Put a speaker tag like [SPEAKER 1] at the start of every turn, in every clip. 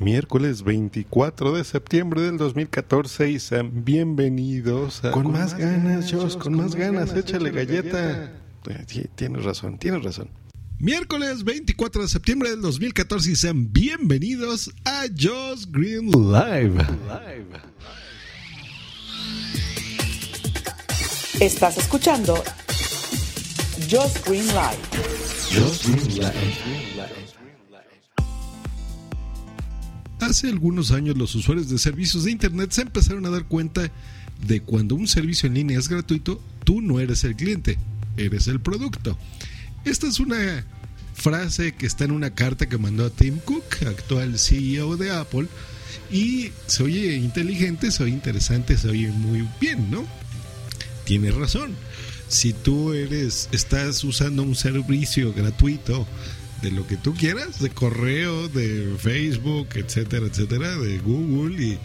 [SPEAKER 1] miércoles 24 de septiembre del 2014 y sean bienvenidos a...
[SPEAKER 2] Con, más, ganas, Josh, con, más ganas, échale galleta.
[SPEAKER 1] Eh, tienes razón, tienes razón.
[SPEAKER 2] Miércoles 24 de septiembre del 2014 y sean bienvenidos a Josh Green Live.
[SPEAKER 3] Estás escuchando Josh Green Live.
[SPEAKER 2] Josh Green Live. Hace algunos años los usuarios de servicios de Internet se empezaron a dar cuenta de cuando un servicio en línea es gratuito, tú no eres el cliente, eres el producto. Esta es una frase que está en una carta que mandó a Tim Cook, actual CEO de Apple, y se oye inteligente, se oye interesante, se oye muy bien, ¿no? Tiene razón. Si tú eres, estás usando un servicio gratuito de lo que tú quieras, de correo, de Facebook, etcétera, etcétera, de Google y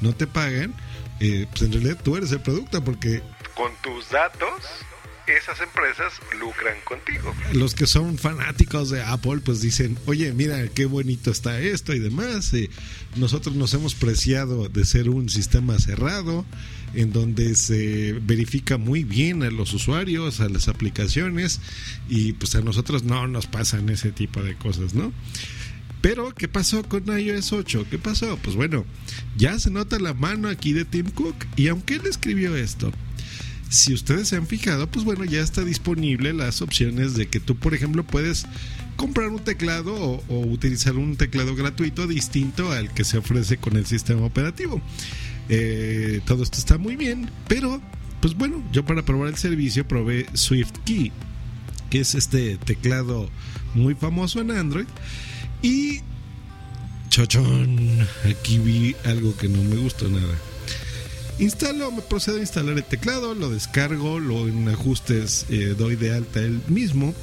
[SPEAKER 2] no te pagan, eh, pues en realidad tú eres el producto porque
[SPEAKER 1] con tus datos esas empresas lucran contigo.
[SPEAKER 2] Los que son fanáticos de Apple pues dicen, oye, mira qué bonito está esto y demás. Eh, nosotros nos hemos preciado de ser un sistema cerrado en donde se verifica muy bien a los usuarios, a las aplicaciones y pues a nosotros no nos pasan ese tipo de cosas, ¿no? Pero, ¿qué pasó con iOS 8? ¿Qué pasó? Pues bueno, ya se nota la mano aquí de Tim Cook y aunque él escribió esto, si ustedes se han fijado, pues bueno, ya está disponible las opciones de que tú, por ejemplo, puedes comprar un teclado o, utilizar un teclado gratuito distinto al que se ofrece con el sistema operativo. Eh, todo esto está muy bien, pero pues bueno, yo para probar el servicio probé SwiftKey, que es este teclado muy famoso en Android. Y chochón, aquí vi algo que no me gustó nada. Instalo, me procedo a instalar el teclado, lo descargo, lo en ajustes eh, doy de alta el mismo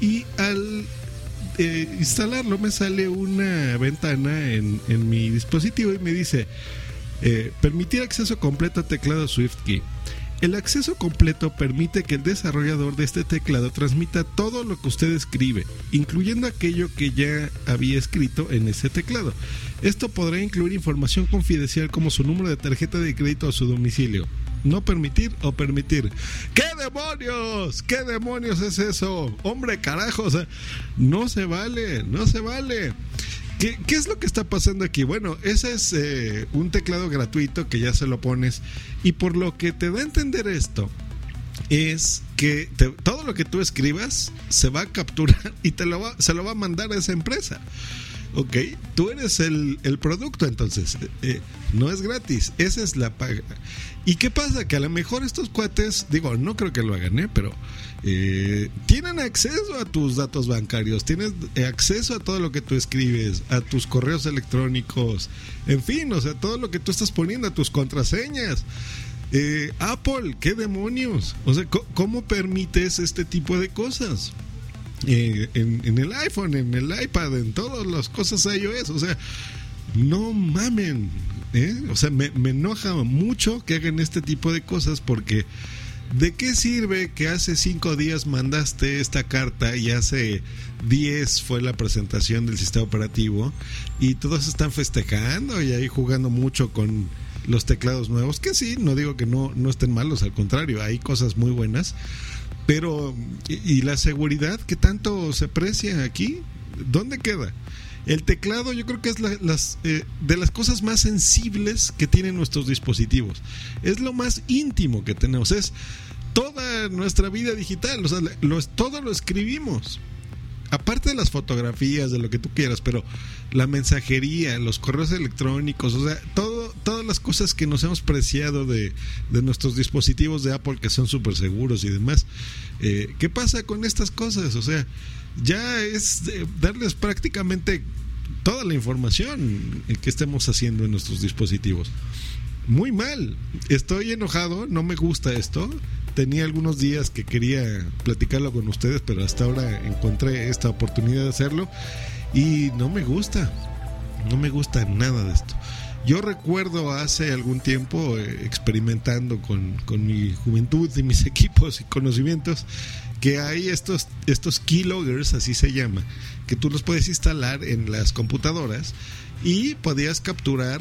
[SPEAKER 2] y al eh, instalarlo me sale una ventana en, en, mi dispositivo y me dice eh, permitir acceso completo a teclado SwiftKey. El acceso completo permite que el desarrollador de este teclado transmita todo lo que usted escribe, incluyendo aquello que ya había escrito en ese teclado. Esto podrá incluir información confidencial como su número de tarjeta de crédito o su domicilio. No permitir o permitir. ¿Qué demonios? ¿Qué demonios es eso? Hombre, carajo, o sea, no se vale, no se vale. ¿Qué, es lo que está pasando aquí? Bueno, ese es eh, un teclado gratuito que ya se lo pones y por lo que te da a entender esto es que todo lo que tú escribas se va a capturar y te lo va, se lo va a mandar a esa empresa. Ok, tú eres el, producto entonces, eh, no es gratis, esa es la paga. ¿Y qué pasa? Que a lo mejor estos cuates, digo, no creo que lo hagan, ¿eh? pero eh, tienen acceso a tus datos bancarios, tienes acceso a todo lo que tú escribes, a tus correos electrónicos, en fin, o sea, todo lo que tú estás poniendo, a tus contraseñas. Eh, Apple, ¿qué demonios? O sea, ¿cómo permites este tipo de cosas? Eh, en, el iPhone, en el iPad, en todas las cosas iOS, o sea, no mamen. O sea, me, me enoja mucho que hagan este tipo de cosas porque ¿De qué sirve que hace cinco días mandaste esta carta y hace diez fue la presentación del sistema operativo y todos están festejando y ahí jugando mucho con los teclados nuevos? Que sí, no digo que no, no estén malos, al contrario, hay cosas muy buenas. Pero, ¿y, la seguridad que tanto se aprecia aquí? ¿Dónde queda? El teclado yo creo que es las, eh, de las cosas más sensibles que tienen nuestros dispositivos. Es lo más íntimo que tenemos. Es toda nuestra vida digital. O sea, todo lo escribimos. Aparte de las fotografías, de lo que tú quieras, pero la mensajería, los correos electrónicos, o sea, todo, todas las cosas que nos hemos preciado de, nuestros dispositivos de Apple que son súper seguros y demás. Eh, ¿Qué pasa con estas cosas? O sea, ya es darles prácticamente toda la información que estemos haciendo en nuestros dispositivos. Muy mal. Estoy enojado, no me gusta esto. Tenía algunos días que quería platicarlo con ustedes, pero hasta ahora encontré esta oportunidad de hacerlo y no me gusta. No me gusta nada de esto. Yo recuerdo hace algún tiempo eh, experimentando con, con, mi juventud y mis equipos y conocimientos que hay estos, estos keyloggers, así se llama, que tú los puedes instalar en las computadoras y podías capturar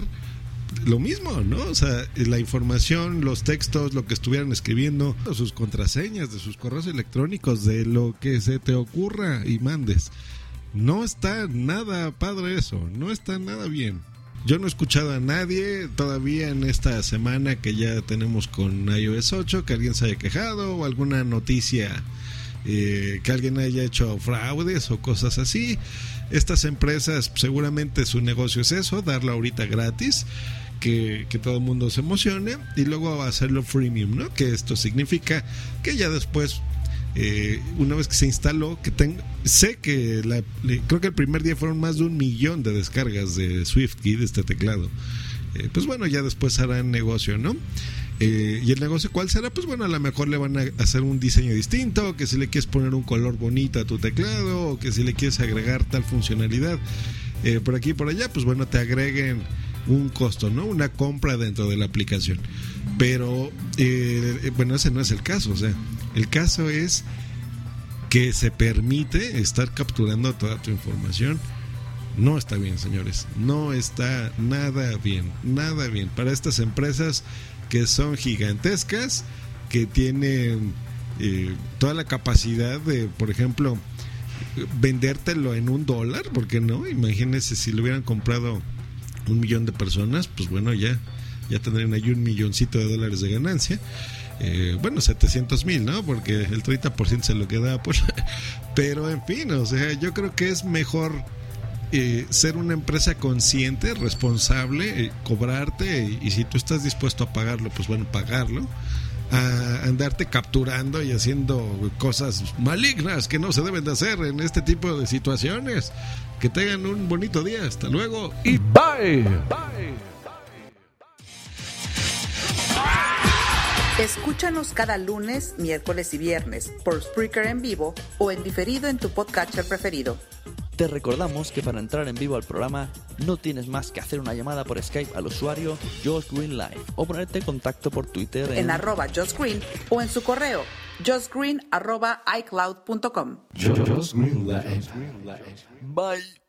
[SPEAKER 2] lo mismo, ¿no? O sea, la información, los textos, lo que estuvieran escribiendo, sus contraseñas de sus correos electrónicos, de lo que se te ocurra y mandes. No está nada padre eso, no está nada bien. Yo no he escuchado a nadie todavía en esta semana que ya tenemos con iOS 8 que alguien se haya quejado o alguna noticia eh, que alguien haya hecho fraudes o cosas así. Estas empresas seguramente su negocio es eso, darlo ahorita gratis. Que, todo el mundo se emocione y luego hacerlo freemium, ¿no? Que esto significa que ya después eh, una vez que se instaló, que sé que creo que el primer día fueron más de un millón de descargas de SwiftKey, de este teclado. Eh, pues bueno, ya después harán negocio, ¿no? Eh, ¿Y el negocio cuál será? Pues bueno, a lo mejor le van a hacer un diseño distinto, que si le quieres poner un color bonito a tu teclado, o que si le quieres agregar tal funcionalidad por aquí y por allá, pues bueno, te agreguen un costo, ¿no? Una compra dentro de la aplicación. Pero, bueno, ese no es el caso, o sea, el caso es que se permite estar capturando toda tu información. No está bien, señores. No está nada bien. Nada bien. Para estas empresas que son gigantescas, que tienen eh, toda la capacidad de, por ejemplo, vendértelo en un dólar, porque no, imagínense si lo hubieran comprado un millón de personas, pues bueno, ya, ya tendrían ahí un milloncito de dólares de ganancia. Eh, bueno, 700 mil, ¿no? Porque el 30% se lo queda Apple. Pero en fin, o sea, yo creo que es mejor eh, ser una empresa consciente, responsable, eh, cobrarte y, si tú estás dispuesto a pagarlo, pues bueno, pagarlo. A andarte capturando y haciendo cosas malignas que no se deben de hacer en este tipo de situaciones. Que tengan un bonito día. Hasta luego y bye. Bye.
[SPEAKER 3] Escúchanos cada lunes, miércoles y viernes por Spreaker en vivo o en diferido en tu podcatcher preferido.
[SPEAKER 4] Te recordamos que para entrar en vivo al programa no tienes más que hacer una llamada por Skype al usuario Josh Green Live o ponerte en contacto por Twitter
[SPEAKER 3] en, arroba Josh Green o en su correo justgreen arroba icloud.com.
[SPEAKER 4] Bye.